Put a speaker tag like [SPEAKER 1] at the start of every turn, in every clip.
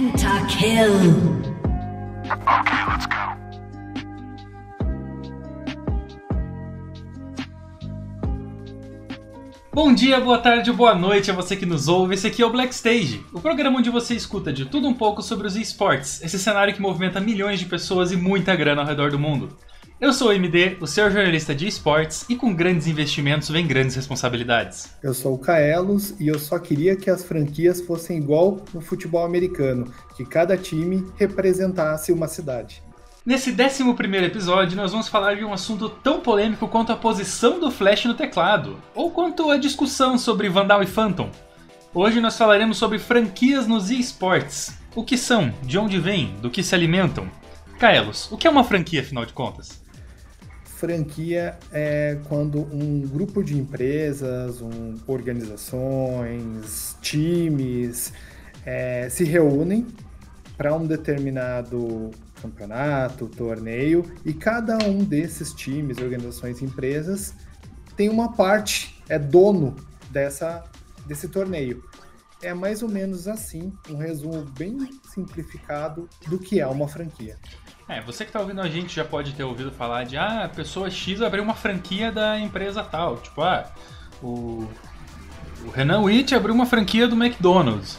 [SPEAKER 1] Pentakill.
[SPEAKER 2] Okay, let's go.
[SPEAKER 3] Bom dia, boa tarde, boa noite a você que nos ouve. Esse aqui é o Black Stage, o programa onde você escuta de tudo um pouco sobre os esportes, esse cenário que movimenta milhões de pessoas e muita grana ao redor do mundo. Eu sou o MD, o seu jornalista de esportes, e com grandes investimentos vem grandes responsabilidades.
[SPEAKER 4] Eu sou o Kaelos e eu só queria que as franquias fossem igual no futebol americano, que cada time representasse uma cidade.
[SPEAKER 3] Nesse 11 episódio, nós vamos falar de um assunto tão polêmico quanto a posição do Flash no teclado, ou quanto a discussão sobre Vandal e Phantom. Hoje nós falaremos sobre franquias nos esportes. O que são, de onde vêm, do que se alimentam. Kaelos, o que é uma franquia afinal de contas?
[SPEAKER 4] Franquia é quando um grupo de empresas, um, organizações, times é, se reúnem para um determinado campeonato, torneio, e cada um desses times, organizações empresas tem uma parte, é dono dessa, desse torneio. É mais ou menos assim, um resumo bem simplificado do que é uma franquia.
[SPEAKER 3] É, você que está ouvindo a gente já pode ter ouvido falar de ah, a pessoa X abriu uma franquia da empresa tal. Tipo, ah, o, o Renan Witt abriu uma franquia do McDonald's.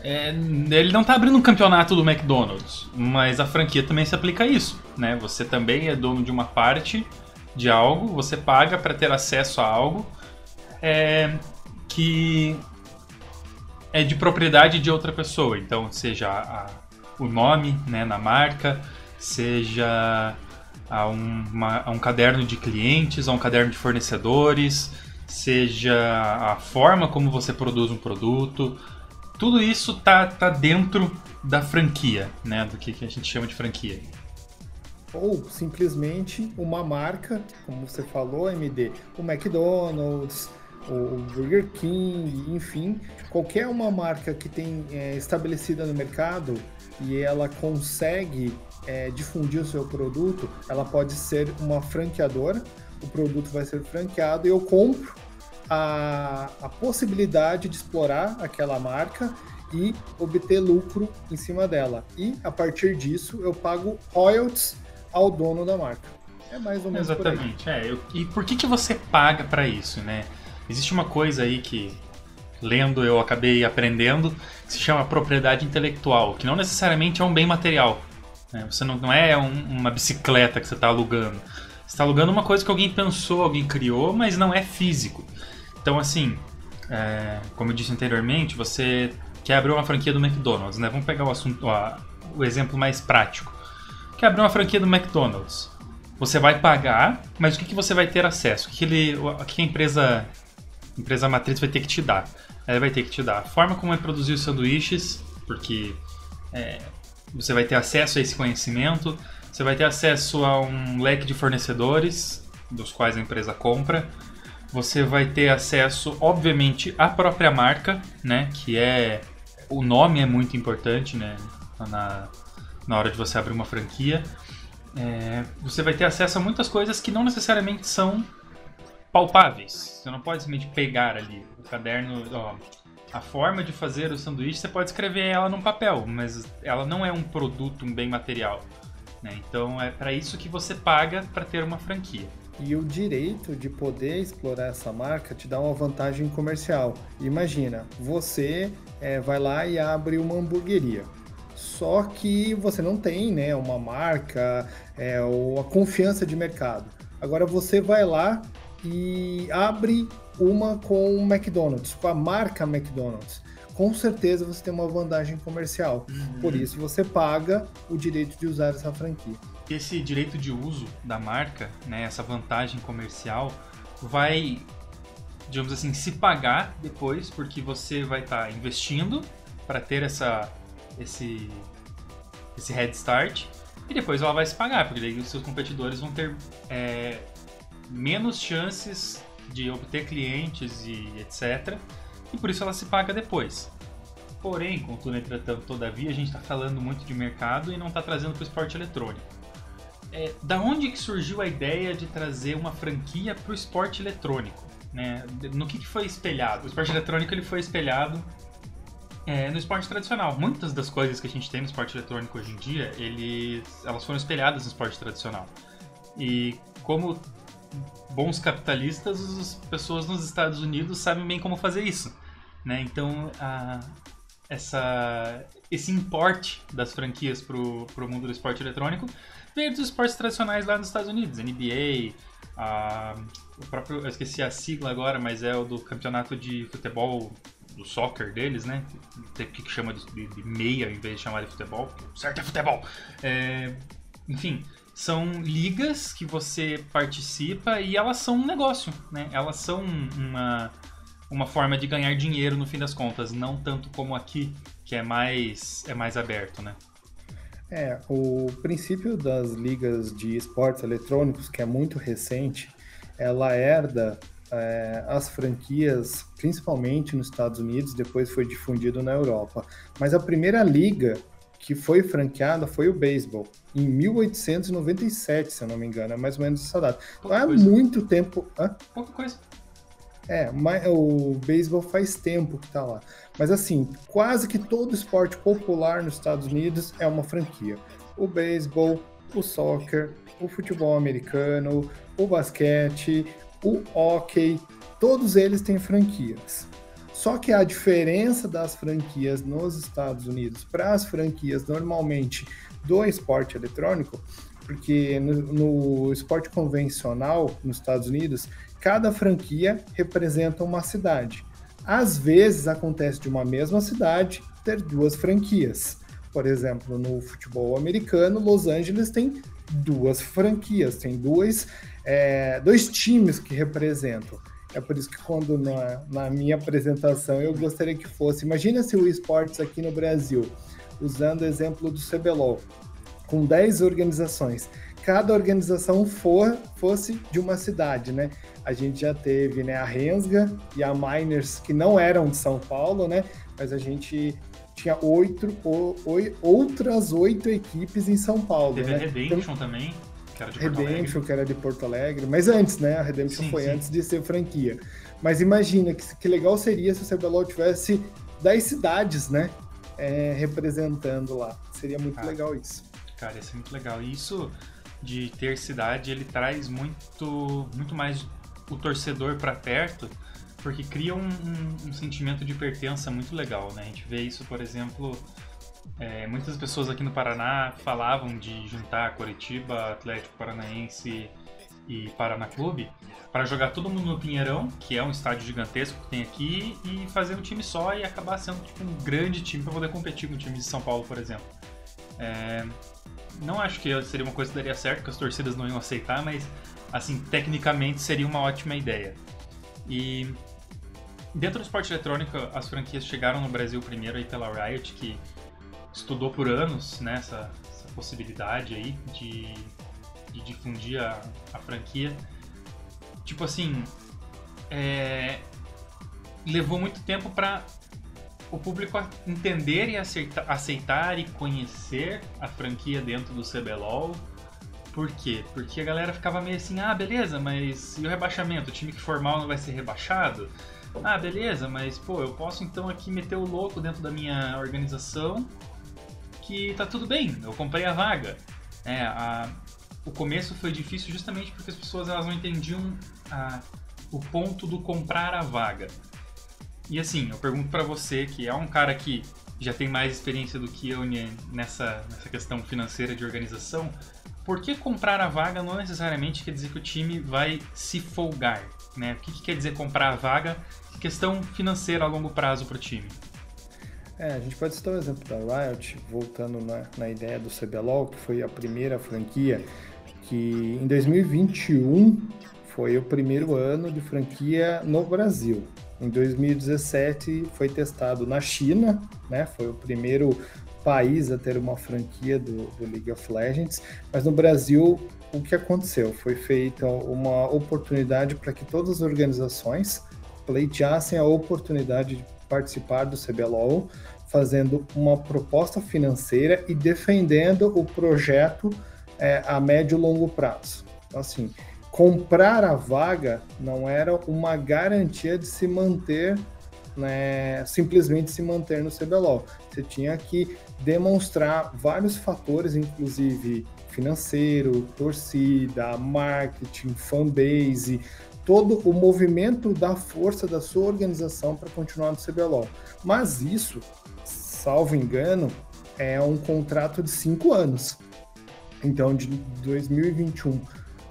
[SPEAKER 3] É, ele não está abrindo um campeonato do McDonald's, mas a franquia também se aplica a isso, né? Você também é dono de uma parte de algo, você paga para ter acesso a algo é, que é de propriedade de outra pessoa. Então, seja a, o nome né, na marca, seja a um, uma, a um caderno de clientes, a um caderno de fornecedores, seja a forma como você produz um produto. Tudo isso tá, tá dentro da franquia, né? Do que, que a gente chama de franquia.
[SPEAKER 4] Ou simplesmente uma marca, como você falou, MD, o McDonald's, o Burger King, enfim, qualquer uma marca que tem é, estabelecida no mercado e ela consegue é, difundir o seu produto, ela pode ser uma franqueadora, o produto vai ser franqueado e eu compro a, a possibilidade de explorar aquela marca e obter lucro em cima dela. E a partir disso eu pago royalties ao dono da marca. É mais ou menos
[SPEAKER 3] Exatamente. É, eu, e por que, que você paga para isso, né? Existe uma coisa aí que lendo eu acabei aprendendo que se chama propriedade intelectual, que não necessariamente é um bem material. Né? Você não, não é um, uma bicicleta que você está alugando. Você está alugando uma coisa que alguém pensou, alguém criou, mas não é físico. Então, assim, é, como eu disse anteriormente, você quer abrir uma franquia do McDonald's, né? Vamos pegar o assunto, ó, o exemplo mais prático. Quer abrir uma franquia do McDonald's. Você vai pagar, mas o que, que você vai ter acesso? O que, ele, o que a empresa, empresa matriz vai ter que te dar? Ela vai ter que te dar a forma como é produzir os sanduíches, porque é, você vai ter acesso a esse conhecimento, você vai ter acesso a um leque de fornecedores, dos quais a empresa compra. Você vai ter acesso, obviamente, à própria marca, né? Que é. O nome é muito importante, né? Na, na hora de você abrir uma franquia. É, você vai ter acesso a muitas coisas que não necessariamente são palpáveis. Você não pode simplesmente pegar ali o caderno. Ó, a forma de fazer o sanduíche, você pode escrever ela num papel, mas ela não é um produto, um bem material. Né? Então é para isso que você paga para ter uma franquia.
[SPEAKER 4] E o direito de poder explorar essa marca te dá uma vantagem comercial. Imagina, você é, vai lá e abre uma hamburgueria. Só que você não tem né, uma marca é, ou a confiança de mercado. Agora você vai lá e abre uma com o McDonald's, com a marca McDonald's. Com certeza você tem uma vantagem comercial. Uhum. Por isso você paga o direito de usar essa franquia.
[SPEAKER 3] Esse direito de uso da marca, né, essa vantagem comercial, vai, digamos assim, se pagar depois, porque você vai estar tá investindo para ter essa, esse, esse head start e depois ela vai se pagar, porque daí os seus competidores vão ter é, menos chances de obter clientes e etc. E por isso ela se paga depois. Porém, contudo, entretanto, todavia, a gente está falando muito de mercado e não está trazendo para o esporte eletrônico. É, da onde que surgiu a ideia de trazer uma franquia para o esporte eletrônico? Né? No que, que foi espelhado? O esporte eletrônico ele foi espelhado É, no esporte tradicional. Muitas das coisas que a gente tem no esporte eletrônico hoje em dia, elas foram espelhadas no esporte tradicional. E como bons capitalistas, as pessoas nos Estados Unidos sabem bem como fazer isso. Né? Então, a, essa, esse importe das franquias para o mundo do esporte eletrônico veio dos esportes tradicionais lá nos Estados Unidos, NBA, a, o próprio, eu esqueci a sigla agora, mas é o do campeonato de futebol do soccer deles, né? Tem que chama de, de, meia em vez de chamar de futebol, certo é futebol. É, enfim, são ligas que você participa e elas são um negócio, né? Elas são uma, uma forma de ganhar dinheiro no fim das contas, não tanto como aqui, que é mais, é mais aberto, né?
[SPEAKER 4] É, o princípio das ligas de esportes eletrônicos, que é muito recente, ela herda é, as franquias, principalmente nos Estados Unidos, depois foi difundido na Europa. Mas a primeira liga que foi franqueada foi o beisebol, em 1897, se eu não me engano, é mais ou menos essa data. Então é muito tempo. Hã?
[SPEAKER 3] Pouca coisa.
[SPEAKER 4] É, mas o beisebol faz tempo que tá lá. Mas assim, quase que todo esporte popular nos Estados Unidos é uma franquia. O beisebol, o soccer, o futebol americano, o basquete, o hockey, todos eles têm franquias. Só que a diferença das franquias nos Estados Unidos para as franquias normalmente do esporte eletrônico, porque no, no, esporte convencional nos Estados Unidos, cada franquia representa uma cidade. Às vezes acontece de uma mesma cidade ter duas franquias. Por exemplo, no futebol americano, Los Angeles tem duas franquias, tem dois, é, dois times que representam. É por isso que quando na, na, minha apresentação eu gostaria que fosse, imagina se o esportes aqui no Brasil, usando o exemplo do CBLOL, com 10 organizações, cada organização for, fosse de uma cidade, né? A gente já teve né, a Rensga e a Miners, que não eram de São Paulo, né? Mas a gente tinha oito, o, outras oito equipes em São Paulo.
[SPEAKER 3] Teve
[SPEAKER 4] né?
[SPEAKER 3] a Redemption então, também, que era de Porto
[SPEAKER 4] Redemption,
[SPEAKER 3] Alegre.
[SPEAKER 4] que era de Porto Alegre. Mas antes, né? A Redemption sim, foi sim. antes de ser franquia. Mas imagina que, que legal seria se o CBLOL tivesse 10 cidades, né? É, representando lá. Seria muito ah, legal isso.
[SPEAKER 3] Cara, ia ser muito legal. E isso de ter cidade, ele traz muito, muito mais o torcedor para perto porque cria um, um, um, sentimento de pertença muito legal, né? A gente vê isso, por exemplo, é, muitas pessoas aqui no Paraná falavam de juntar Curitiba, Atlético Paranaense e Paraná Clube para jogar todo mundo no Pinheirão, que é um estádio gigantesco que tem aqui, e fazer um time só e acabar sendo tipo, um grande time para poder competir com o time de São Paulo, por exemplo. É, não acho que seria uma coisa que daria certo, que as torcidas não iam aceitar, mas assim, tecnicamente seria uma ótima ideia. E Dentro do esporte eletrônico, as franquias chegaram no Brasil primeiro aí pela Riot, que estudou por anos né, essa, essa possibilidade aí de, de difundir a, a, franquia. Tipo assim, é, levou muito tempo para o público entender e aceitar, aceitar e conhecer a franquia dentro do CBLOL. Por quê? Porque a galera ficava meio assim, ah, beleza, mas e o rebaixamento? O time que for mal não vai ser rebaixado? Ah, beleza, mas pô, eu posso então aqui meter o louco dentro da minha organização que tá tudo bem, eu comprei a vaga. É, a, o começo foi difícil justamente porque as pessoas elas não entendiam a, o ponto do comprar a vaga. E assim, eu pergunto para você que é um cara que já tem mais experiência do que eu nessa, nessa questão financeira de organização, por que comprar a vaga não necessariamente quer dizer que o time vai se folgar? Né? O que, que quer dizer comprar a vaga questão financeira a longo prazo para o time?
[SPEAKER 4] É, a gente pode citar o exemplo da Riot, voltando na, na ideia do CBLOL, que foi a primeira franquia que em 2021 foi o primeiro ano de franquia no Brasil. Em 2017 foi testado na China, né? Foi o primeiro país a ter uma franquia do, do League of Legends, mas no Brasil o que aconteceu? Foi feita uma oportunidade para que todas as organizações pleiteassem a oportunidade de participar do CBLOL, fazendo uma proposta financeira e defendendo o projeto é, a médio e longo prazo. Então, assim, comprar a vaga não era uma garantia de se manter né, simplesmente se manter no CBLOL. Você tinha que demonstrar vários fatores, inclusive financeiro, torcida, marketing, fanbase, todo o movimento da força da sua organização para continuar no CBLOL. Mas isso, salvo engano, é um contrato de cinco anos. Então, de 2021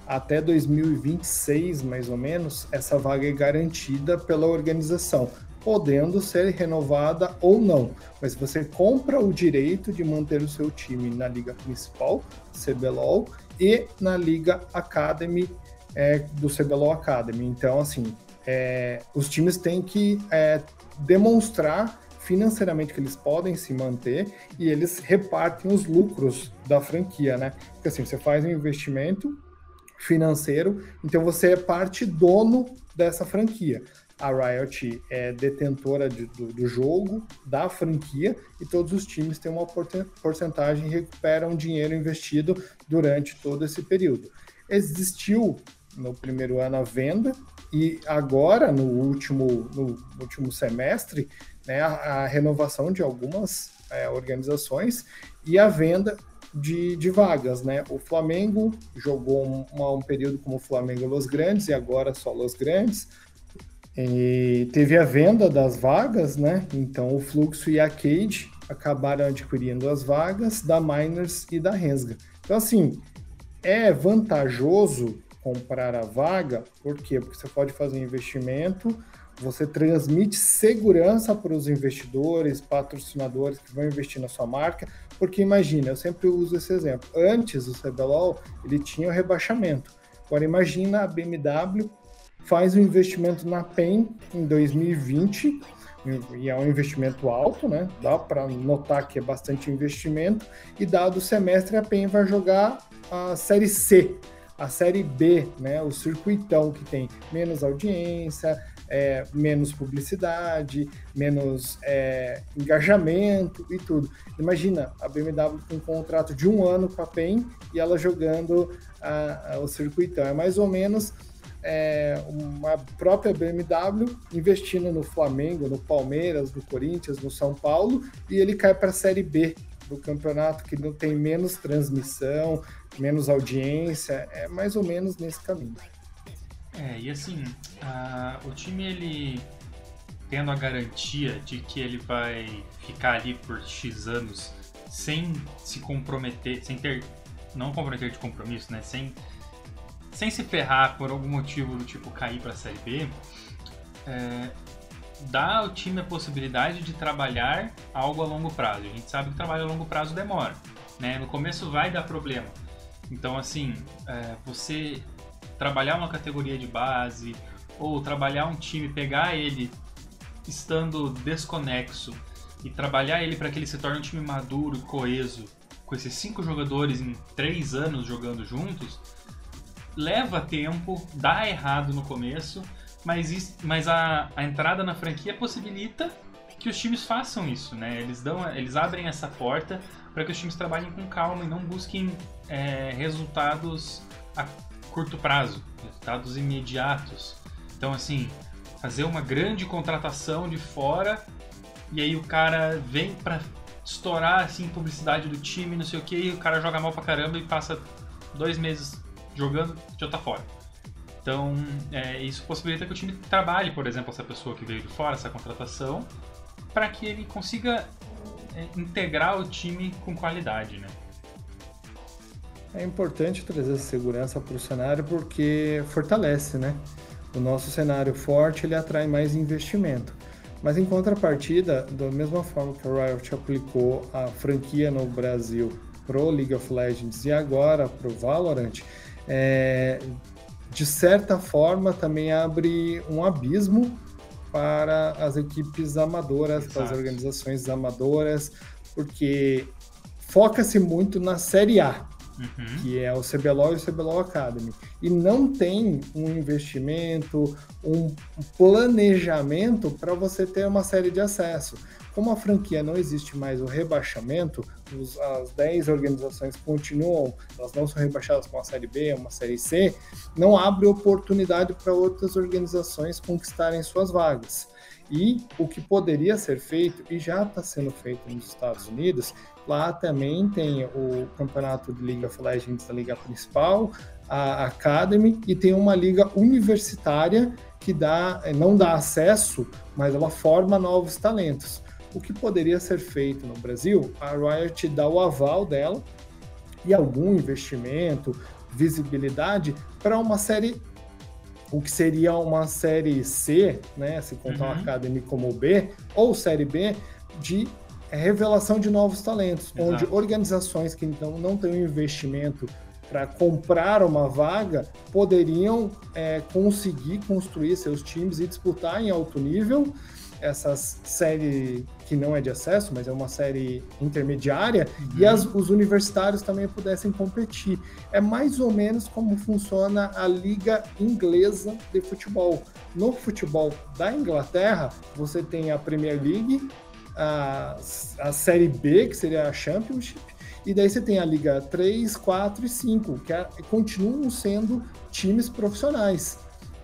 [SPEAKER 4] até 2026, mais ou menos, essa vaga é garantida pela organização, podendo ser renovada ou não. Mas você compra o direito de manter o seu time na liga principal, CBLOL, e na liga Academy é, do CBLOL Academy. Então, assim, é, os times têm que é, demonstrar financeiramente que eles podem se manter e eles repartem os lucros da franquia, né? Porque assim, você faz um investimento financeiro, então você é parte dono dessa franquia. A Riot é detentora de, do, do, jogo, da franquia, e todos os times têm uma porcentagem e recuperam dinheiro investido durante todo esse período. Existiu no primeiro ano a venda, e agora, no último, no último semestre, né, a, a renovação de algumas é, organizações e a venda de, de vagas, né? O Flamengo jogou um, um período como Flamengo Los Grandes e agora só Los Grandes. E teve a venda das vagas, né? Então o Fluxo e a Cade acabaram adquirindo as vagas da Miners e da Rensga. Então assim, é vantajoso comprar a vaga, por quê? Porque você pode fazer um investimento você transmite segurança para os investidores, patrocinadores que vão investir na sua marca, porque imagina, eu sempre uso esse exemplo. Antes o CBLOL, ele tinha o rebaixamento. Agora imagina a BMW faz um investimento na PEN em 2020, e é um investimento alto, né? Dá para notar que é bastante investimento, e dado o semestre a PEN vai jogar a Série C, a Série B, né? O circuitão que tem menos audiência, é, menos publicidade, menos é, engajamento e tudo. Imagina a BMW com um contrato de um ano com a PEN e ela jogando a, a, o circuitão. É mais ou menos é, uma própria BMW investindo no Flamengo, no Palmeiras, no Corinthians, no São Paulo e ele cai para a Série B do campeonato que não tem menos transmissão, menos audiência, é mais ou menos nesse caminho.
[SPEAKER 3] É, e assim, o time ele tendo a garantia de que ele vai ficar ali por X anos sem se comprometer, sem ter, não comprometer de compromisso, né, sem, sem se ferrar por algum motivo do tipo cair para a Série B, é, dá ao time a possibilidade de trabalhar algo a longo prazo. A gente sabe que trabalho a longo prazo demora, né? No começo vai dar problema. Então, assim, é, você trabalhar uma categoria de base ou trabalhar um time, pegar ele estando desconexo e trabalhar ele para que ele se torne um time maduro e coeso, com esses cinco jogadores em três anos jogando juntos, leva tempo, dá errado no começo, mas, mas a, a entrada na franquia possibilita que os times façam isso, né? Eles dão, eles abrem essa porta para que os times trabalhem com calma e não busquem é, resultados a curto prazo, resultados imediatos. Então, assim, fazer uma grande contratação de fora e aí o cara vem para estourar assim publicidade do time, não sei o que, e o cara joga mal pra caramba e passa dois meses jogando já tá fora. Então, é, isso possibilita que o time trabalhe, por exemplo, essa pessoa que veio de fora, essa contratação, para que ele consiga é, integrar o time com qualidade, né?
[SPEAKER 4] É importante trazer essa segurança para o cenário porque fortalece, né? O nosso cenário forte ele atrai mais investimento. Mas em contrapartida, da mesma forma que a Riot aplicou a franquia no Brasil pro League of Legends e agora pro Valorant, é, de certa forma também abre um abismo para as equipes amadoras, Exato. para as organizações amadoras, porque foca-se muito na Série A uhum. que é o CBLOL e o CBLOL Academy. E não tem um investimento, um planejamento para você ter uma série de acesso. Como a franquia não existe mais o rebaixamento, os, as 10 organizações continuam, elas não são rebaixadas com uma série B, uma série C, não abre oportunidade para outras organizações conquistarem suas vagas. E o que poderia ser feito, e já está sendo feito nos Estados Unidos, lá também tem o campeonato de League of Legends da liga principal, a Academy, e tem uma liga universitária que dá, não dá acesso, mas ela forma novos talentos. O que poderia ser feito no Brasil, a Riot dá o aval dela e algum investimento, visibilidade para uma série o que seria uma série C, né, se contar uhum. o Academy como B, ou série B, de revelação de novos talentos, Exato. onde organizações que então não têm um investimento para comprar uma vaga poderiam é, conseguir construir seus times e disputar em alto nível essa série que não é de acesso, mas é uma série intermediária, uhum. e as, os universitários também pudessem competir. É mais ou menos como funciona a liga inglesa de futebol. No futebol da Inglaterra, você tem a Premier League, a, a Série B, que seria a Championship, e daí você tem a Liga 3, 4 e 5, que é, continuam sendo times profissionais.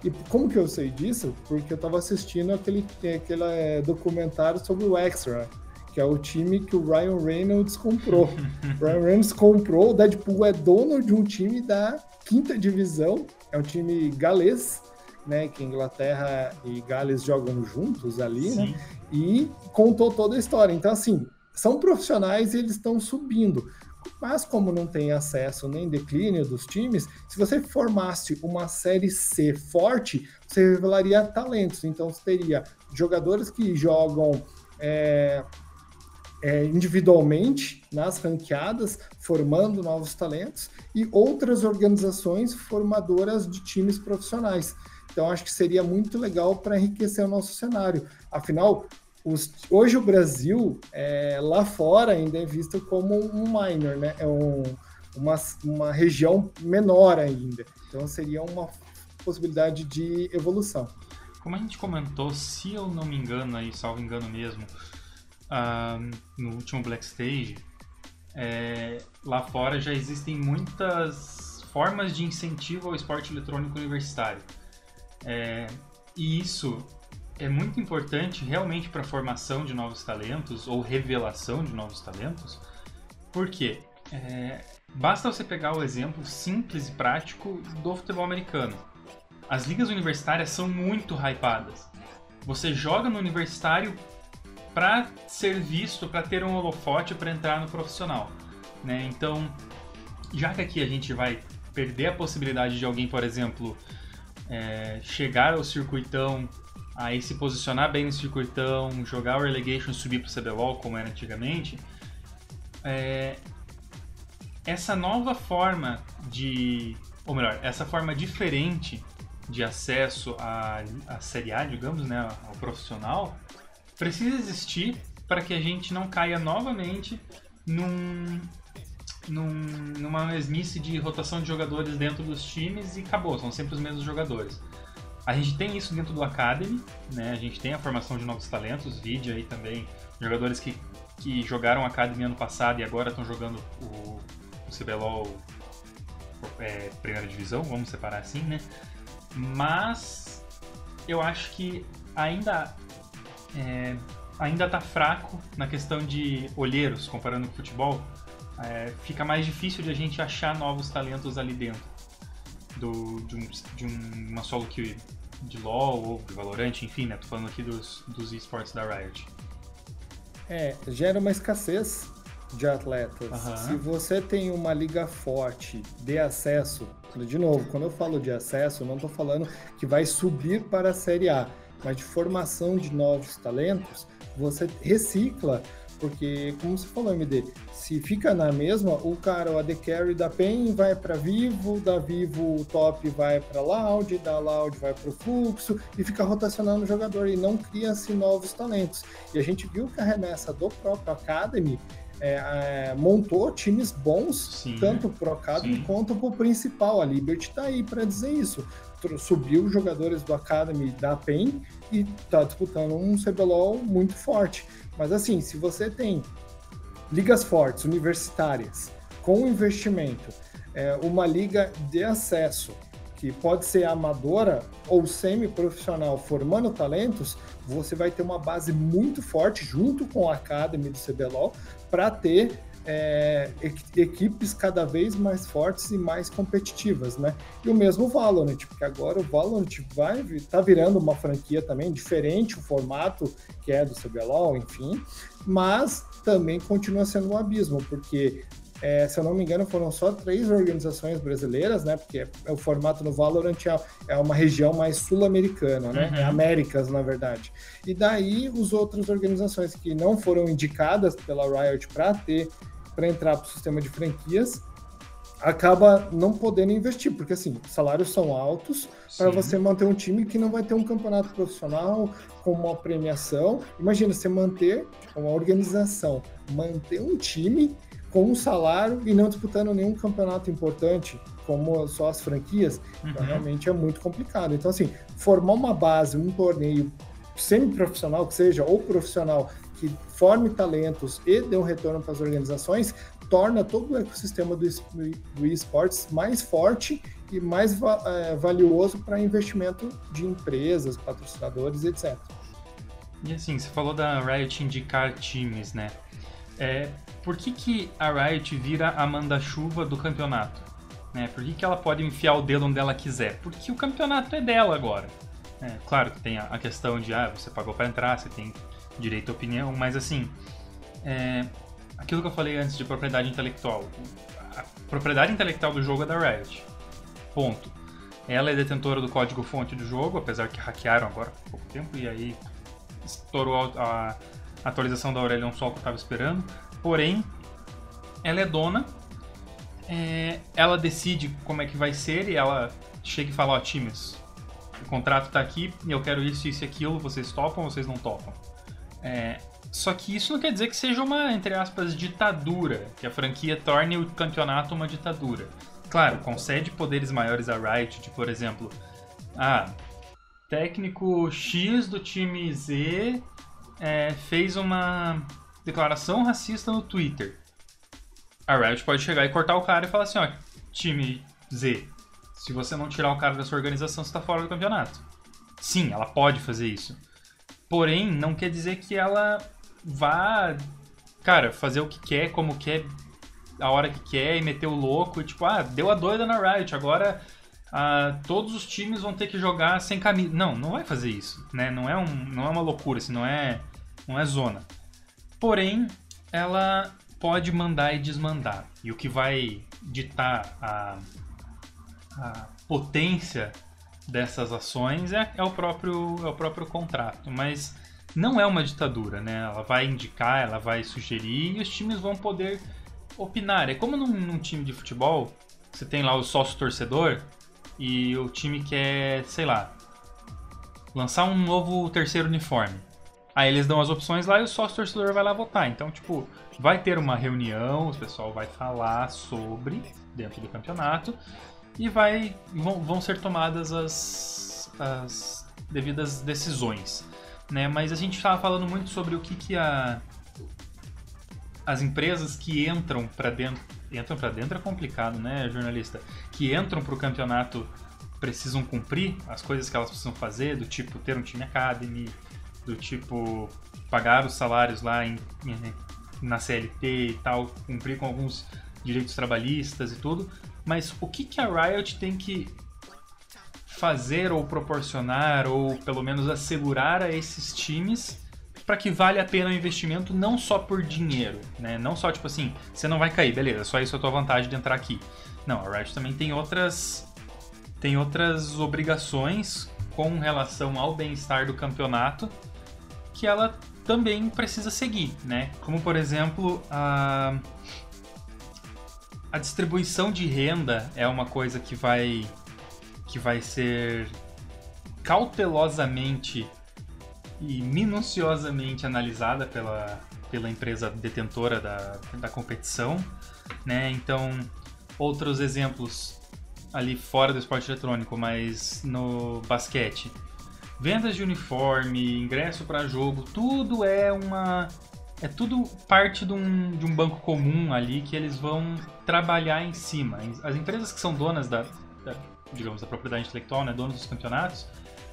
[SPEAKER 4] E como que eu sei disso? Porque eu estava assistindo aquele, aquele é, documentário sobre o Extra, que é o time que o Ryan Reynolds comprou. o Ryan Reynolds comprou, o Deadpool é dono de um time da quinta divisão, é um time galês, né, que Inglaterra e Gales jogam juntos ali, né, e contou toda a história. Então, assim, são profissionais e eles estão subindo. Mas como não tem acesso nem declínio dos times, se você formasse uma série C forte, você revelaria talentos. Então você teria jogadores que jogam é, é, individualmente nas ranqueadas, formando novos talentos, e outras organizações formadoras de times profissionais. Então acho que seria muito legal para enriquecer o nosso cenário. Afinal, os, hoje o Brasil, é, lá fora, ainda é visto como um minor, né? É um, uma, uma região menor ainda. Então seria uma possibilidade de evolução.
[SPEAKER 3] Como a gente comentou, se eu não me engano, aí, salvo engano mesmo, uh, no último Black Stage, é, lá fora já existem muitas formas de incentivo ao esporte eletrônico universitário. É, e isso é muito importante realmente para a formação de novos talentos ou revelação de novos talentos, porque é, basta você pegar o exemplo simples e prático do futebol americano. As ligas universitárias são muito hypadas. Você joga no universitário para ser visto, para ter um holofote para entrar no profissional. Né? Então, já que aqui a gente vai perder a possibilidade de alguém, por exemplo, é, chegar ao circuitão aí se posicionar bem no circuitão, jogar o relegation subir para o CBLOL, como era antigamente, é, essa nova forma de. Ou melhor, essa forma diferente de acesso à, à Série A, digamos, né, ao profissional, precisa existir para que a gente não caia novamente num, num, numa mesmice de rotação de jogadores dentro dos times e acabou, são sempre os mesmos jogadores. A gente tem isso dentro do Academy, né? A gente tem a formação de novos talentos, vídeo aí também, jogadores que, que jogaram Academy ano passado e agora estão jogando o, o CBLOL é, primeira divisão, vamos separar assim, né? Mas eu acho que ainda é, ainda tá fraco na questão de olheiros, comparando com o futebol. É, fica mais difícil de a gente achar novos talentos ali dentro do, de, um, de um, uma solo que de LoL ou de Valorant, enfim, né? Tô falando aqui dos, dos esportes da Riot.
[SPEAKER 4] É, gera uma escassez de atletas. Uhum. Se você tem uma liga forte de acesso, de novo, quando eu falo de acesso, eu não estou falando que vai subir para a Série A, mas de formação de novos talentos, você recicla porque, como você falou, MD, se fica na mesma, o cara, o AD Carry da PEN vai para Vivo, da Vivo o top vai para Loud, da Loud vai para o Fluxo e fica rotacionando o jogador e não cria-se novos talentos. E a gente viu que a remessa do próprio Academy é, é, montou times bons, sim, tanto pro Academy sim. quanto pro principal. A Liberty tá aí para dizer isso. Subiu os jogadores do Academy da PEN e tá disputando um CBLOL muito forte. Mas assim, se você tem ligas fortes, universitárias, com investimento, é, uma liga de acesso que pode ser amadora ou semi-profissional formando talentos, você vai ter uma base muito forte junto com a Academy do CBLOL para ter é, equipes cada vez mais fortes e mais competitivas, né? E o mesmo Valorant, porque agora o Valorant vai tá virando uma franquia também diferente o formato que é do CBLOL, enfim, mas também continua sendo um abismo, porque é, se eu não me engano, foram só três organizações brasileiras, né? Porque é, o formato no Valorant é, é uma região mais sul-americana, né? Uhum. Américas, na verdade. E daí, as outras organizações que não foram indicadas pela Riot para ter para entrar para o sistema de franquias, acaba não podendo investir, porque assim, salários são altos para você manter um time que não vai ter um campeonato profissional com uma premiação. Imagina você manter uma organização, manter um time com um salário e não disputando nenhum campeonato importante, como só as franquias, então, uhum. então, realmente é muito complicado. Então, assim, formar uma base, um torneio semi-profissional que seja, ou profissional, que forme talentos e dê um retorno para as organizações, torna todo o ecossistema do, do esportes mais forte e mais é, valioso para investimento de empresas, patrocinadores, etc.
[SPEAKER 3] E assim, você falou da Riot indicar times, né? É, por que, que a Riot vira a manda-chuva do campeonato? Né? Por que, que ela pode enfiar o dedo onde ela quiser? Porque o campeonato é dela agora. É, claro que tem a, questão de, ah, você pagou para entrar, você tem direito à opinião, mas assim, é, aquilo que eu falei antes de propriedade intelectual. A propriedade intelectual do jogo é da Riot. Ponto. Ela é detentora do código-fonte do jogo, apesar que hackearam agora há pouco tempo, e aí estourou a, atualização da Aurelion Sol que eu estava esperando. Porém, ela é dona, é, ela decide como é que vai ser e ela chega e fala: Ó, times, o contrato está aqui e eu quero isso, isso e aquilo, vocês topam ou vocês não topam? É, só que isso não quer dizer que seja uma, entre aspas, ditadura, que a franquia torne o campeonato uma ditadura. Claro, concede poderes maiores a Riot, de, por exemplo, ah, técnico X do time Z é, fez uma declaração racista no Twitter. A Riot pode chegar e cortar o cara e falar assim, ó, time Z, se você não tirar o cara da sua organização, você está fora do campeonato. Sim, ela pode fazer isso. Porém, não quer dizer que ela vá, cara, fazer o que quer, como quer, a hora que quer e meter o louco. E, tipo, ah, deu a doida na Riot, agora ah, todos os times vão ter que jogar sem camisa. Não, não vai fazer isso, né? Não é, um, não é uma loucura, assim, não é, não é zona. Porém, ela pode mandar e desmandar. E o que vai ditar a, a potência dessas ações é, é, o próprio, é o próprio contrato. Mas não é uma ditadura, né? Ela vai indicar, ela vai sugerir e os times vão poder opinar. É como num, num time de futebol, você tem lá o sócio torcedor e o time quer, sei lá, lançar um novo terceiro uniforme. Aí eles dão as opções lá e o sócio torcedor vai lá votar. Então, tipo, vai ter uma reunião, o pessoal vai falar sobre dentro do campeonato e vai vão, vão ser tomadas as, as devidas decisões, né? Mas a gente estava falando muito sobre o que, que a as empresas que entram para dentro entram para dentro é complicado, né, jornalista? Que entram para o campeonato precisam cumprir as coisas que elas precisam fazer, do tipo ter um time academy, do tipo pagar os salários lá em, na CLT e tal, cumprir com alguns direitos trabalhistas e tudo. Mas o que, que a Riot tem que fazer ou proporcionar ou pelo menos assegurar a esses times para que vale a pena o investimento não só por dinheiro, né? Não só tipo assim, você não vai cair, beleza, só isso é a tua vantagem de entrar aqui. Não, a Riot também tem outras tem outras obrigações com relação ao bem-estar do campeonato que ela também precisa seguir, né? Como por exemplo a a distribuição de renda é uma coisa que vai que vai ser cautelosamente e minuciosamente analisada pela, pela empresa detentora da, da competição, né? Então, outros exemplos ali fora do esporte eletrônico, mas no basquete. Vendas de uniforme, ingresso para jogo, tudo é uma é tudo parte de um, de um banco comum ali que eles vão trabalhar em cima. As empresas que são donas da, da, digamos, da propriedade intelectual, né, donos dos campeonatos,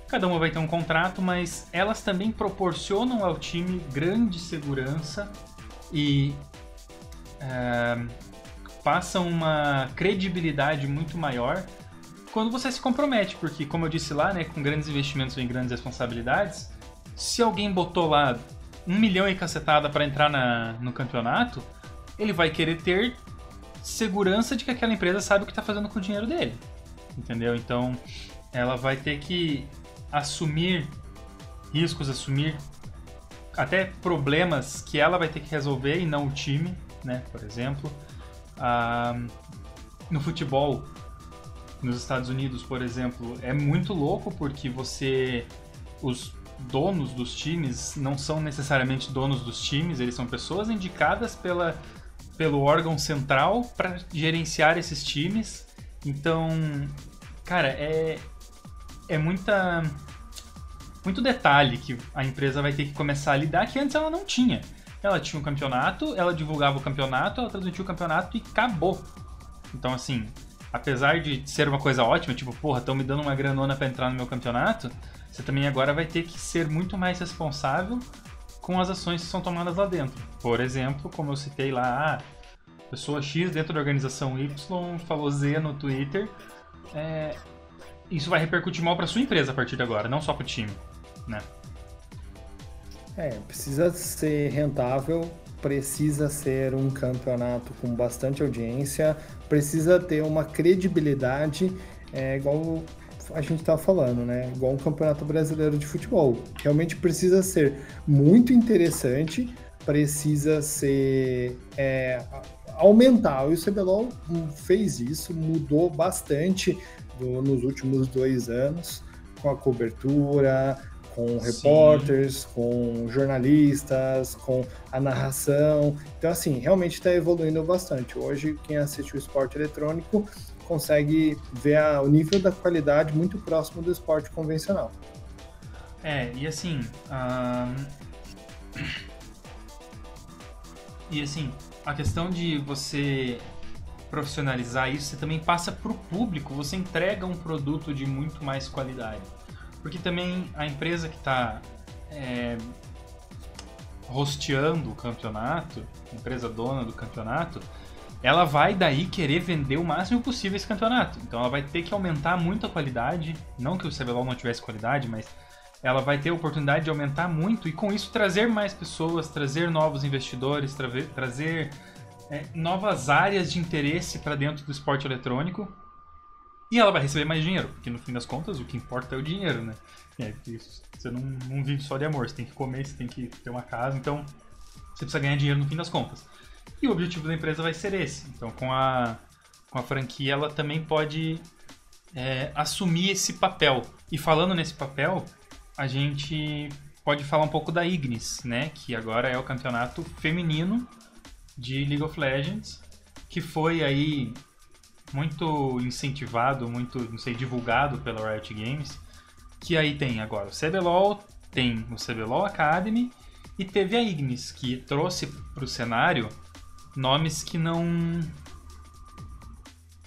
[SPEAKER 3] cada uma vai ter um contrato, mas elas também proporcionam ao time grande segurança e é, passam uma credibilidade muito maior quando você se compromete, porque como eu disse lá, né, com grandes investimentos vem grandes responsabilidades. Se alguém botou lá um milhão e cacetada para entrar na, no campeonato, ele vai querer ter segurança de que aquela empresa sabe o que está fazendo com o dinheiro dele. Entendeu? Então, ela vai ter que assumir riscos, assumir até problemas que ela vai ter que resolver e não o time, né? Por exemplo, ah, no futebol, nos Estados Unidos, por exemplo, é muito louco porque você os donos dos times não são necessariamente donos dos times, eles são pessoas indicadas pela, pelo órgão central para gerenciar esses times. Então, cara, é, é muita muito detalhe que a empresa vai ter que começar a lidar que antes ela não tinha. Ela tinha um campeonato, ela divulgava o campeonato, ela transmitia o campeonato e acabou. Então, assim, apesar de ser uma coisa ótima, tipo, porra, estão me dando uma granona para entrar no meu campeonato, você também agora vai ter que ser muito mais responsável com as ações que são tomadas lá dentro. Por exemplo, como eu citei lá, a pessoa X dentro da organização Y falou Z no Twitter, é, isso vai repercutir mal para sua empresa a partir de agora, não só para o time, né?
[SPEAKER 4] É, precisa ser rentável, precisa ser um campeonato com bastante audiência, precisa ter uma credibilidade, é, igual a gente está falando, né? Igual um campeonato brasileiro de futebol. Realmente precisa ser muito interessante, precisa ser é, aumentar. E o CBLOL fez isso, mudou bastante do, nos últimos dois anos com a cobertura, com repórteres, Sim. com jornalistas, com a narração. Então, assim, realmente está evoluindo bastante. Hoje, quem assiste o esporte eletrônico consegue ver a, o nível da qualidade muito próximo do esporte convencional.
[SPEAKER 3] É, e assim. E assim, a questão de você profissionalizar isso, você também passa para o público, você entrega um produto de muito mais qualidade. Porque também a empresa que está é, rosteando o campeonato, a empresa dona do campeonato, ela vai daí querer vender o máximo possível esse campeonato. Então ela vai ter que aumentar muito a qualidade. Não que o CBLOL não tivesse qualidade, mas ela vai ter a oportunidade de aumentar muito e com isso trazer mais pessoas, trazer novos investidores, tra trazer é, novas áreas de interesse para dentro do esporte eletrônico e ela vai receber mais dinheiro, porque no fim das contas o que importa é o dinheiro, né? É, você não, não vive só de amor, você tem que comer, você tem que ter uma casa, então você precisa ganhar dinheiro no fim das contas. E o objetivo da empresa vai ser esse. Então com a, com a franquia ela também pode é, assumir esse papel. E falando nesse papel, a gente pode falar um pouco da Ignis, né? Que agora é o campeonato feminino de League of Legends, que foi aí muito incentivado, muito, não sei, divulgado pela Riot Games, que aí tem agora o CBLOL, tem o CBLOL Academy e teve a Ignis, que trouxe para o cenário nomes que não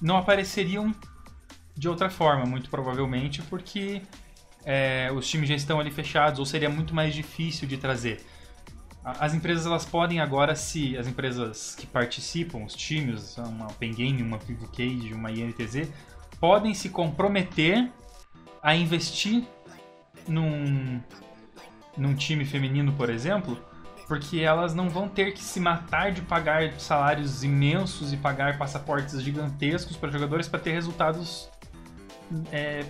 [SPEAKER 3] não apareceriam de outra forma, muito provavelmente, porque é, os times já estão ali fechados, ou seria muito mais difícil de trazer. As empresas elas podem agora se as empresas que participam, os times, uma Open Game, uma Vivo Cage, uma INTZ, podem se comprometer a investir num, num time feminino, por exemplo, porque elas não vão ter que se matar de pagar salários imensos e pagar passaportes gigantescos para jogadores para ter resultados é,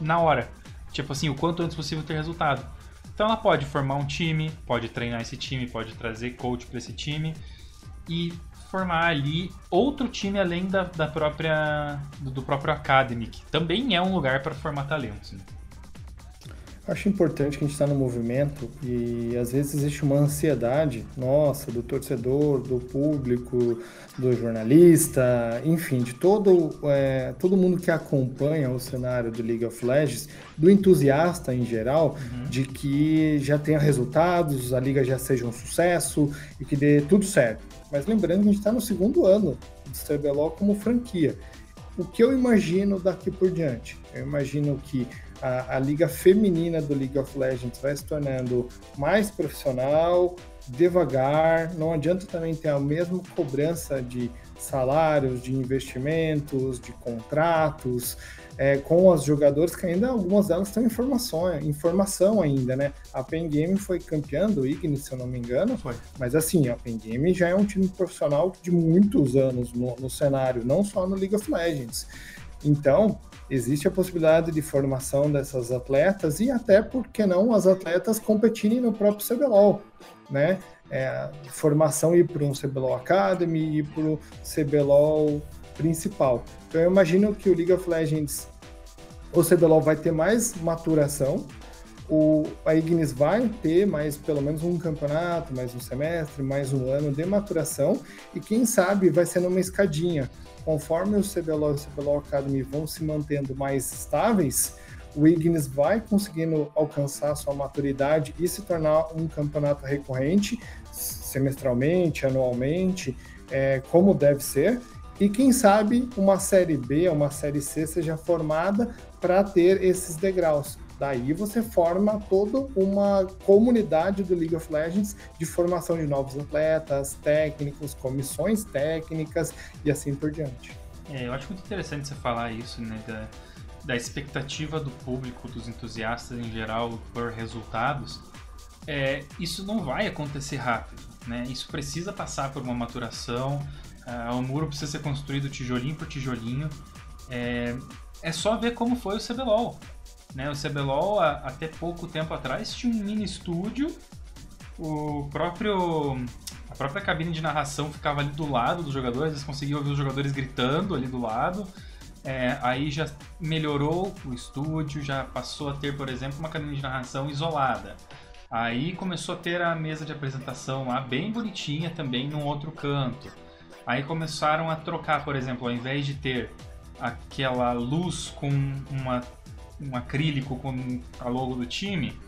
[SPEAKER 3] na hora. Tipo assim, o quanto antes possível ter resultado. Então ela pode formar um time, pode treinar esse time, pode trazer coach para esse time e formar ali outro time além da, da própria do, do próprio academy, que também é um lugar para formar talentos. Né?
[SPEAKER 4] Acho importante que a gente está no movimento e às vezes existe uma ansiedade nossa, do torcedor, do público, do jornalista, enfim, de todo, é, todo mundo que acompanha o cenário do League of Legends, do entusiasta em geral, uhum. de que já tenha resultados, a liga já seja um sucesso e que dê tudo certo. Mas lembrando que a gente está no segundo ano do CBLOL como franquia. o que eu imagino daqui por diante? Eu imagino que a, a, liga feminina do League of Legends vai se tornando mais profissional, devagar. Não adianta também ter a mesma cobrança de salários, de investimentos, de contratos, é, com as jogadoras que ainda algumas delas têm informação, informação ainda, né? A Pen Game foi campeã do Ignis, se eu não me engano. Foi. Mas assim, a Pen Game já é um time profissional de muitos anos no, no cenário, não só no League of Legends. Então, existe a possibilidade de formação dessas atletas e até, por que não, as atletas competirem no próprio CBLOL, né? É, formação ir para um CBLOL Academy, ir para o CBLOL principal. Então eu imagino que o League of Legends, o CBLOL vai ter mais maturação, o, a Ignis vai ter mais pelo menos um campeonato, mais um semestre, mais um ano de maturação, e quem sabe vai ser numa escadinha conforme o CBLOL e o CBLOL Academy vão se mantendo mais estáveis, o Ignis vai conseguindo alcançar sua maturidade e se tornar um campeonato recorrente, semestralmente, anualmente, é, como deve ser. E quem sabe uma série B, uma série C seja formada para ter esses degraus. Daí você forma toda uma comunidade do League of Legends de formação de novos atletas, técnicos, comissões técnicas e assim por diante.
[SPEAKER 3] É, eu acho muito interessante você falar isso, né, da, da expectativa do público, dos entusiastas em geral por resultados. É, isso não vai acontecer rápido, né? Isso precisa passar por uma maturação. Uh, o muro precisa ser construído tijolinho por tijolinho. É, é só ver como foi o CBLOL. Né? O CBLOL, a, até pouco tempo atrás, tinha um mini estúdio. O próprio a própria cabine de narração ficava ali do lado dos jogadores, eles conseguiam ouvir os jogadores gritando ali do lado. É, aí já melhorou o estúdio, já passou a ter, por exemplo, uma cabine de narração isolada. Aí começou a ter a mesa de apresentação lá bem bonitinha também num outro canto. Aí começaram a trocar, por exemplo, ao invés de ter aquela luz com uma um acrílico com a logo do time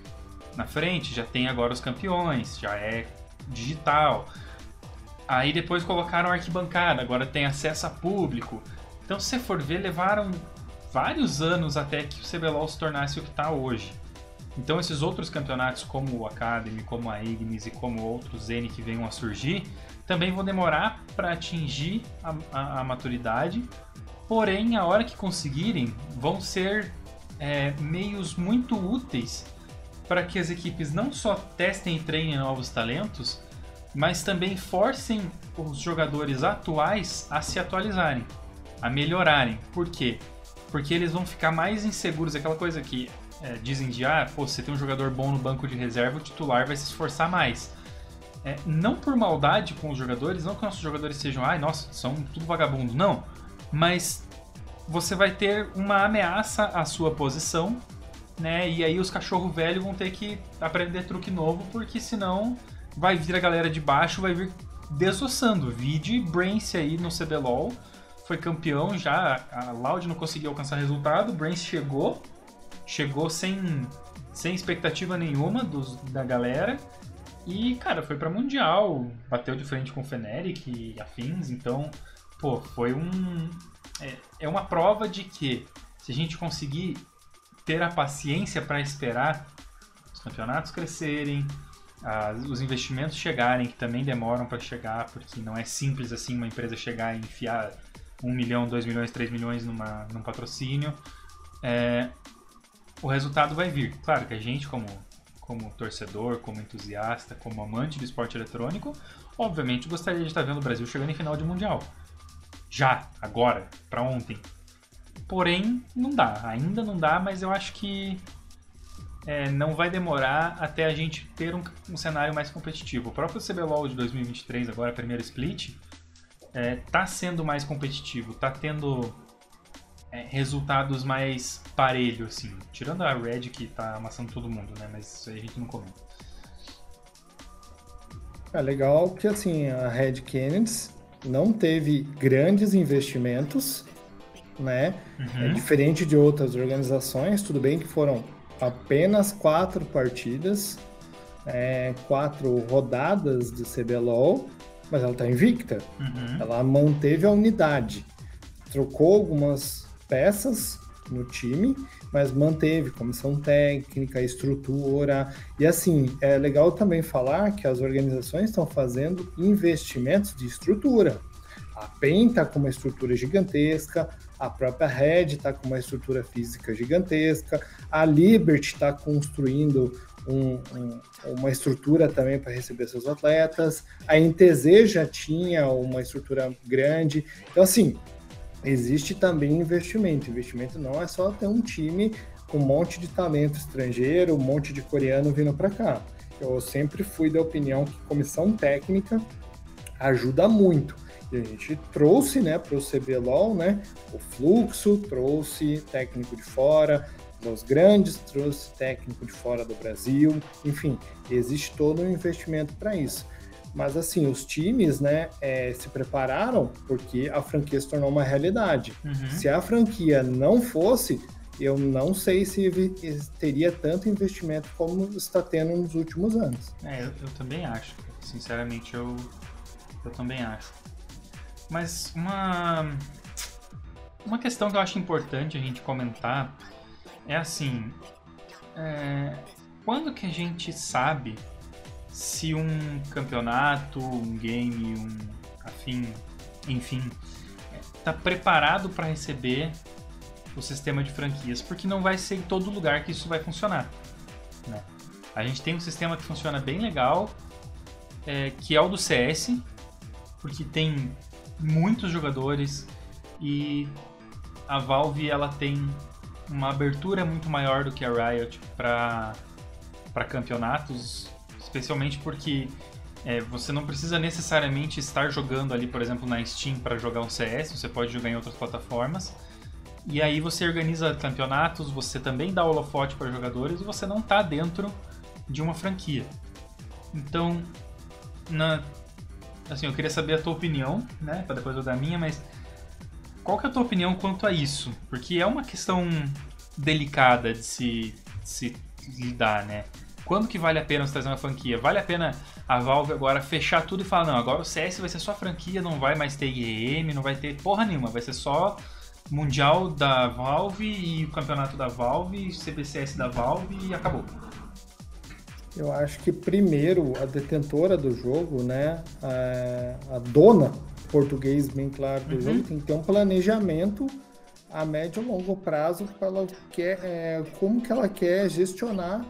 [SPEAKER 3] na frente, já tem agora os campeões, já é digital. Aí depois colocaram arquibancada, agora tem acesso a público. Então, se você for ver, levaram vários anos até que o CBLOL se tornasse o que está hoje. Então, esses outros campeonatos, como o Academy, como a Ignis e como outros N que venham a surgir, também vão demorar para atingir a, a, a maturidade. Porém, a hora que conseguirem, vão ser é, meios muito úteis para que as equipes não só testem e treinem novos talentos, mas também forcem os jogadores atuais a se atualizarem, a melhorarem. Por quê? Porque eles vão ficar mais inseguros. Aquela coisa que é, dizem de, ah, pô, você tem um jogador bom no banco de reserva, o titular vai se esforçar mais. É, não por maldade com os jogadores, não que nossos jogadores sejam, ai, nossa, são tudo vagabundo, não. Mas você vai ter uma ameaça à sua posição, né? E aí os cachorro velho vão ter que aprender truque novo, porque senão vai vir a galera de baixo, vai vir desossando. Vide Brance aí no CBLOL, foi campeão já, a Loud não conseguiu alcançar resultado, Brance chegou, chegou sem, sem expectativa nenhuma dos, da galera. E, cara, foi para Mundial, bateu de frente com o Feneric e afins, então, pô, foi um, é, é uma prova de que se a gente conseguir ter a paciência para esperar os campeonatos crescerem, as, os investimentos chegarem, que também demoram para chegar, porque não é simples assim uma empresa chegar e enfiar um milhão, dois milhões, três milhões numa, num patrocínio, é, o resultado vai vir. Claro que a gente, como, como torcedor, como entusiasta, como amante do esporte eletrônico, obviamente gostaria de estar vendo o Brasil chegando em final de Mundial já, agora, para ontem. Porém, não dá, ainda não dá, mas eu acho que é, não vai demorar até a gente ter um, um, cenário mais competitivo. O próprio CBLOL de 2023, agora a primeira split, é, tá sendo mais competitivo, tá tendo é, resultados mais parelhos, assim. Tirando a Red que tá amassando todo mundo, né? Mas isso aí a gente não comenta.
[SPEAKER 4] É legal que assim, a Red Canids não teve grandes investimentos, né? Uhum. É diferente de outras organizações, tudo bem que foram apenas quatro partidas, é, quatro rodadas de CBLOL, mas ela está invicta. Uhum. Ela manteve a unidade. trocou algumas peças no time, mas manteve comissão técnica, estrutura. E assim, é legal também falar que as organizações estão fazendo investimentos de estrutura. A PEN está com uma estrutura gigantesca, a própria Red está com uma estrutura física gigantesca, a Liberty está construindo um, um, uma estrutura também para receber seus atletas, a NTZ já tinha uma estrutura grande. Então, assim, existe também investimento. Investimento não é só ter um time com um monte de talento estrangeiro, um monte de coreano vindo para cá. Eu sempre fui da opinião que comissão técnica ajuda muito. E a gente trouxe né, para o CBLOL né, o fluxo, trouxe técnico de fora, os grandes, trouxe técnico de fora do Brasil, enfim, existe todo um investimento para isso. Mas assim, os times né, é, se prepararam porque a franquia se tornou uma realidade. Uhum. Se a franquia não fosse, eu não sei se teria tanto investimento como está tendo nos últimos anos.
[SPEAKER 3] É, eu, eu também acho. Sinceramente, eu, eu também acho. Mas uma, uma questão que eu acho importante a gente comentar é assim: é, quando que a gente sabe se um campeonato, um game, um afim, enfim, está preparado para receber o sistema de franquias, porque não vai ser em todo lugar que isso vai funcionar. Né? A gente tem um sistema que funciona bem legal, é, que é o do CS, porque tem muitos jogadores e a Valve ela tem uma abertura muito maior do que a Riot para campeonatos especialmente porque é, você não precisa necessariamente estar jogando ali, por exemplo, na Steam para jogar um CS, você pode jogar em outras plataformas. E aí você organiza campeonatos, você também dá holofote para jogadores e você não está dentro de uma franquia. Então, na, assim, eu queria saber a tua opinião, né, para depois eu dar a minha, mas qual que é a tua opinião quanto a isso? Porque é uma questão delicada de se, de se lidar, né? Quando que vale a pena você trazer uma franquia? Vale a pena a Valve agora fechar tudo e falar, não, agora o CS vai ser só franquia, não vai mais ter IEM, não vai ter porra nenhuma, vai ser só Mundial da Valve e o campeonato da Valve, CBCS da Valve e acabou.
[SPEAKER 4] Eu acho que primeiro a detentora do jogo, né, a, a dona português bem claro do uhum. jogo, tem que ter um planejamento a médio e longo prazo para ela quer, é, como que ela quer gestionar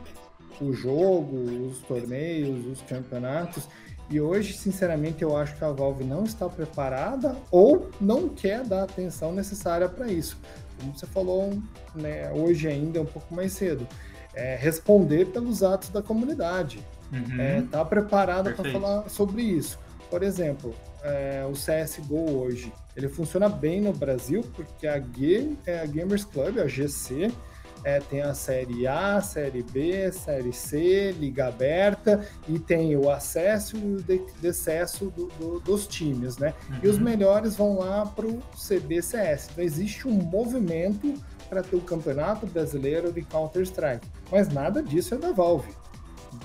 [SPEAKER 4] o jogo, os torneios, os campeonatos. E hoje, sinceramente, eu acho que a Valve não está preparada ou não quer dar a atenção necessária para isso. Como você falou né, hoje ainda, um pouco mais cedo. É, responder pelos atos da comunidade. Uhum. É, tá preparada para falar sobre isso. Por exemplo, é, o CSGO hoje, ele funciona bem no Brasil porque a, Game, é, a Gamers Club, a GC, é, tem a série A, série B, série C, liga aberta e tem o acesso e o decesso do, do, dos times, né? Uhum. E os uhum. melhores vão lá para o CBCS. Então existe um movimento para ter o campeonato brasileiro de Counter-Strike, mas nada disso é da Valve.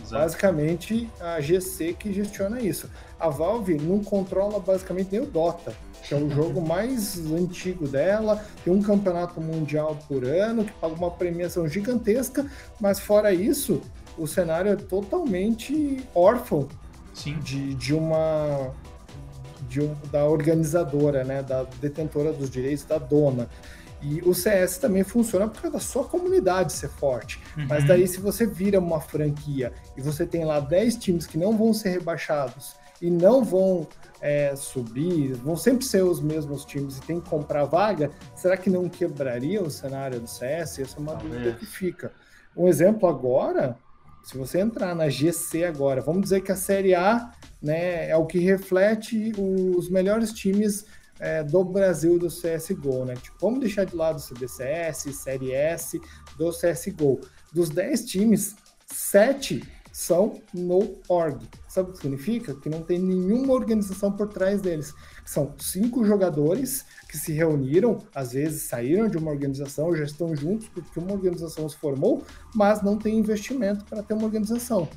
[SPEAKER 4] Exato. Basicamente a GC que gestiona isso. A Valve não controla basicamente nem o Dota que é o jogo mais antigo dela, tem um campeonato mundial por ano, que paga uma premiação gigantesca, mas fora isso, o cenário é totalmente órfão Sim. De, de uma. De um, da organizadora, né, da detentora dos direitos, da dona. E o CS também funciona por causa da sua comunidade ser forte. Uhum. Mas daí, se você vira uma franquia e você tem lá 10 times que não vão ser rebaixados e não vão é, subir, vão sempre ser os mesmos times e tem que comprar vaga, será que não quebraria o cenário do CS? Essa é uma dúvida que fica. Um exemplo agora, se você entrar na GC agora, vamos dizer que a Série A né, é o que reflete os melhores times é, do Brasil do CSGO, né? Tipo, vamos deixar de lado o CBCS, Série S, do CSGO. Dos 10 times, 7 são no org. Sabe o que significa? Que não tem nenhuma organização por trás deles. São cinco jogadores que se reuniram, às vezes saíram de uma organização, já estão juntos porque uma organização os formou, mas não tem investimento para ter uma organização.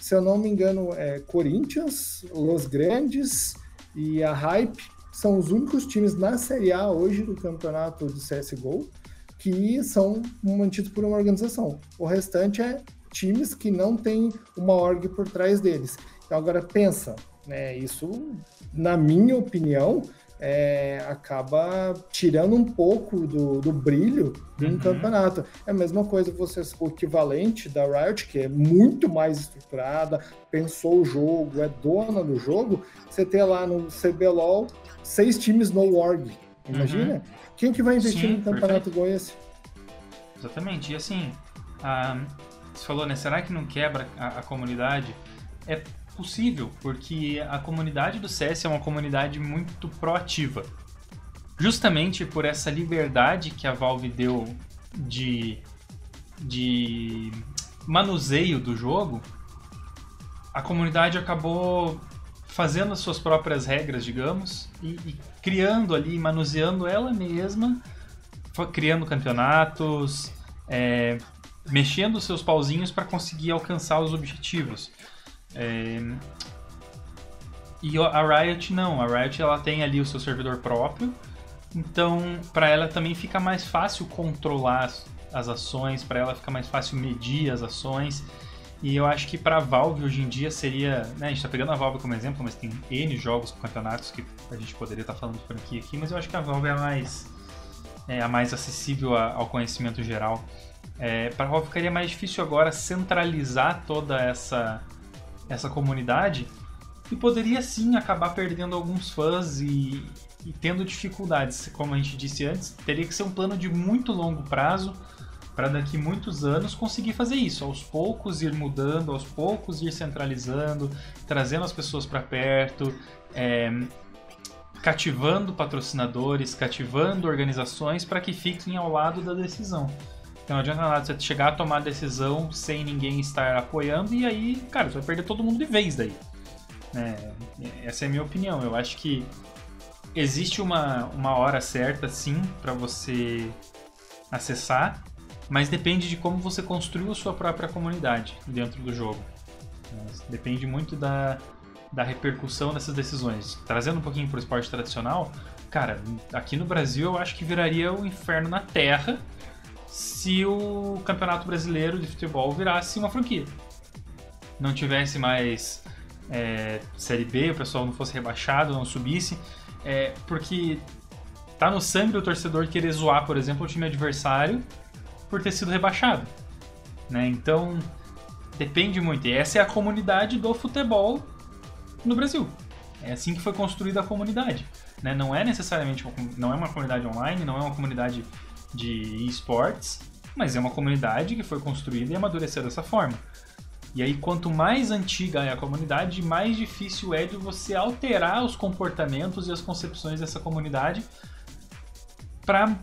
[SPEAKER 4] Se eu não me engano, é Corinthians, Los Grandes e a Hype são os únicos times na Série A hoje do campeonato de CSGO que são mantidos por uma organização. O restante é times que não tem uma org por trás deles. Então, agora pensa, né, isso, na minha opinião, é, acaba tirando um pouco do, do brilho de um uhum. campeonato. É a mesma coisa você o equivalente da Riot, que é muito mais estruturada, pensou o jogo, é dona do jogo, você ter lá no CBLOL seis times no org. Imagina? Uhum. Quem que vai investir Sim, num campeonato igual esse?
[SPEAKER 3] Exatamente. E assim, a, você falou, né? Será que não quebra a, a comunidade? É possível, porque a comunidade do CS é uma comunidade muito proativa. Justamente por essa liberdade que a Valve deu de, de manuseio do jogo, a comunidade acabou fazendo as suas próprias regras, digamos, e, e criando ali, manuseando ela mesma, criando campeonatos, é, mexendo seus pauzinhos para conseguir alcançar os objetivos. É... E a Riot não, a Riot ela tem ali o seu servidor próprio, então para ela também fica mais fácil controlar as ações, para ela fica mais fácil medir as ações. E eu acho que para a Valve hoje em dia seria. Né, a gente está pegando a Valve como exemplo, mas tem N jogos com campeonatos que a gente poderia estar tá falando de franquia aqui, mas eu acho que a Valve é a mais, é a mais acessível ao conhecimento geral. É, para Valve ficaria mais difícil agora centralizar toda essa, essa comunidade e poderia sim acabar perdendo alguns fãs e, e tendo dificuldades. Como a gente disse antes, teria que ser um plano de muito longo prazo para daqui muitos anos conseguir fazer isso, aos poucos ir mudando, aos poucos ir centralizando, trazendo as pessoas para perto, é, cativando patrocinadores, cativando organizações para que fiquem ao lado da decisão. Então não adianta nada você chegar a tomar decisão sem ninguém estar apoiando e aí, cara, você vai perder todo mundo de vez daí. É, essa é a minha opinião. Eu acho que existe uma, uma hora certa, sim, para você acessar, mas depende de como você construiu a sua própria comunidade dentro do jogo. Depende muito da, da repercussão dessas decisões. Trazendo um pouquinho para o esporte tradicional, cara, aqui no Brasil eu acho que viraria o um inferno na Terra se o Campeonato Brasileiro de Futebol virasse uma franquia. Não tivesse mais é, Série B, o pessoal não fosse rebaixado, não subisse. É, porque tá no sangue do torcedor querer zoar, por exemplo, o time adversário por ter sido rebaixado. Né? Então, depende muito. E essa é a comunidade do futebol no Brasil. É assim que foi construída a comunidade. Né? Não é necessariamente uma, não é uma comunidade online, não é uma comunidade de esportes, mas é uma comunidade que foi construída e amadureceu dessa forma. E aí, quanto mais antiga é a comunidade, mais difícil é de você alterar os comportamentos e as concepções dessa comunidade para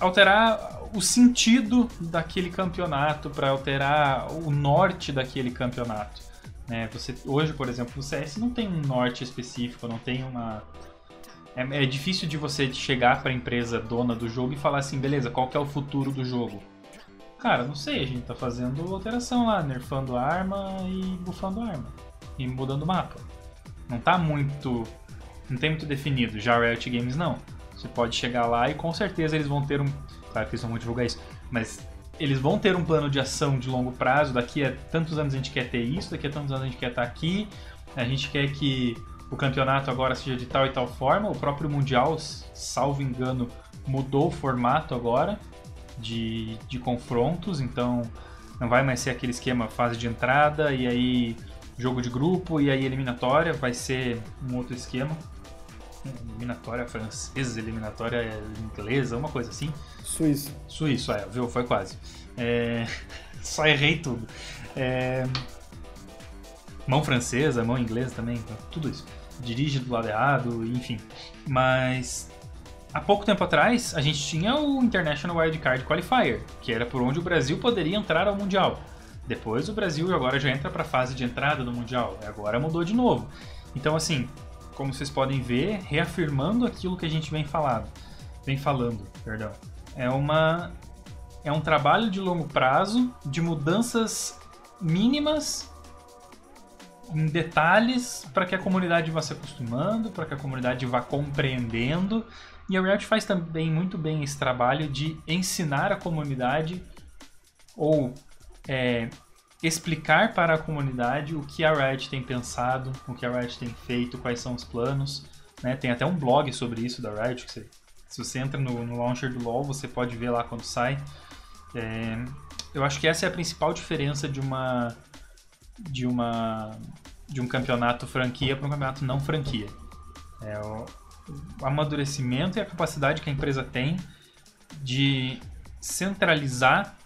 [SPEAKER 3] alterar o sentido daquele campeonato, para alterar o norte daquele campeonato. Né? Você, hoje, por exemplo, no CS não tem um norte específico, não tem uma, é, é difícil de você chegar para a empresa dona do jogo e falar assim, beleza, qual que é o futuro do jogo? Cara, não sei, a gente tá fazendo alteração lá, nerfando arma e bufando arma. E mudando o mapa. Não tá muito. Não tem muito definido. Já Riot Games não. Você pode chegar lá e com certeza eles vão ter um. Claro que eles não vão divulgar isso, mas eles vão ter um plano de ação de longo prazo. Daqui a tantos anos a gente quer ter isso, daqui a tantos anos a gente quer estar tá aqui. A gente quer que o campeonato agora seja de tal e tal forma. O próprio Mundial, salvo engano, mudou o formato agora de, de confrontos, então não vai mais ser aquele esquema fase de entrada e aí jogo de grupo e aí eliminatória, vai ser um outro esquema. Eliminatória francesa, eliminatória inglesa, uma coisa assim.
[SPEAKER 4] Suíço.
[SPEAKER 3] Suíço, é, viu? Foi quase. É... Só errei tudo. É mão francesa, mão inglesa também, tudo isso. Dirige do lado errado, enfim. Mas há pouco tempo atrás a gente tinha o International Wildcard Qualifier, que era por onde o Brasil poderia entrar ao Mundial. Depois o Brasil agora já entra para a fase de entrada no Mundial. Agora mudou de novo. Então assim, como vocês podem ver, reafirmando aquilo que a gente vem falando, vem falando, perdão. É uma é um trabalho de longo prazo de mudanças mínimas em detalhes para que a comunidade vá se acostumando, para que a comunidade vá compreendendo. E a Riot faz também muito bem esse trabalho de ensinar a comunidade ou é, explicar para a comunidade o que a Riot tem pensado, o que a Riot tem feito, quais são os planos. Né? Tem até um blog sobre isso da Riot. Que você, se você entra no, no launcher do LoL, você pode ver lá quando sai. É, eu acho que essa é a principal diferença de uma de uma de um campeonato franquia para um campeonato não franquia. É o, o amadurecimento e a capacidade que a empresa tem de centralizar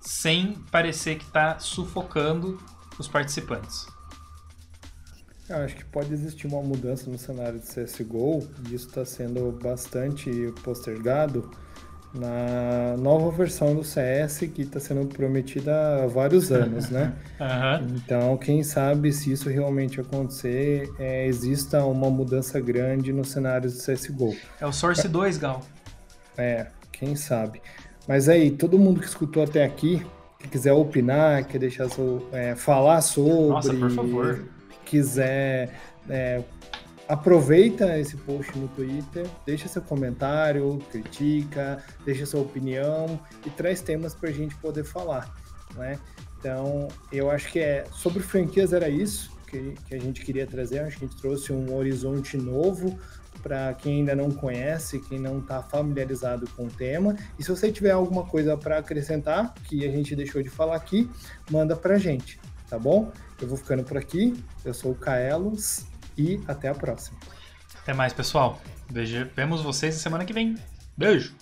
[SPEAKER 3] sem parecer que está sufocando os participantes.
[SPEAKER 4] Eu acho que pode existir uma mudança no cenário de CSGO, e isso está sendo bastante postergado na nova versão do CS que está sendo prometida há vários anos, né?
[SPEAKER 3] uhum.
[SPEAKER 4] Então, quem sabe se isso realmente acontecer, é, exista uma mudança grande no cenário do CSGO.
[SPEAKER 3] É o Source 2, Gal.
[SPEAKER 4] É, quem sabe. Mas aí, todo mundo que escutou até aqui, que quiser opinar, quer deixar seu, é, falar sobre,
[SPEAKER 3] Nossa, por favor.
[SPEAKER 4] quiser é, aproveita esse post no Twitter, deixa seu comentário, critica, deixa sua opinião e traz temas para a gente poder falar, né? Então, eu acho que é sobre franquias era isso que, que a gente queria trazer. Acho que a gente trouxe um horizonte novo para quem ainda não conhece, quem não está familiarizado com o tema. E se você tiver alguma coisa para acrescentar que a gente deixou de falar aqui, manda para a gente, tá bom? Eu vou ficando por aqui. Eu sou o Kaelos e até a próxima.
[SPEAKER 3] Até mais, pessoal. Veja, vemos vocês na semana que vem. Beijo!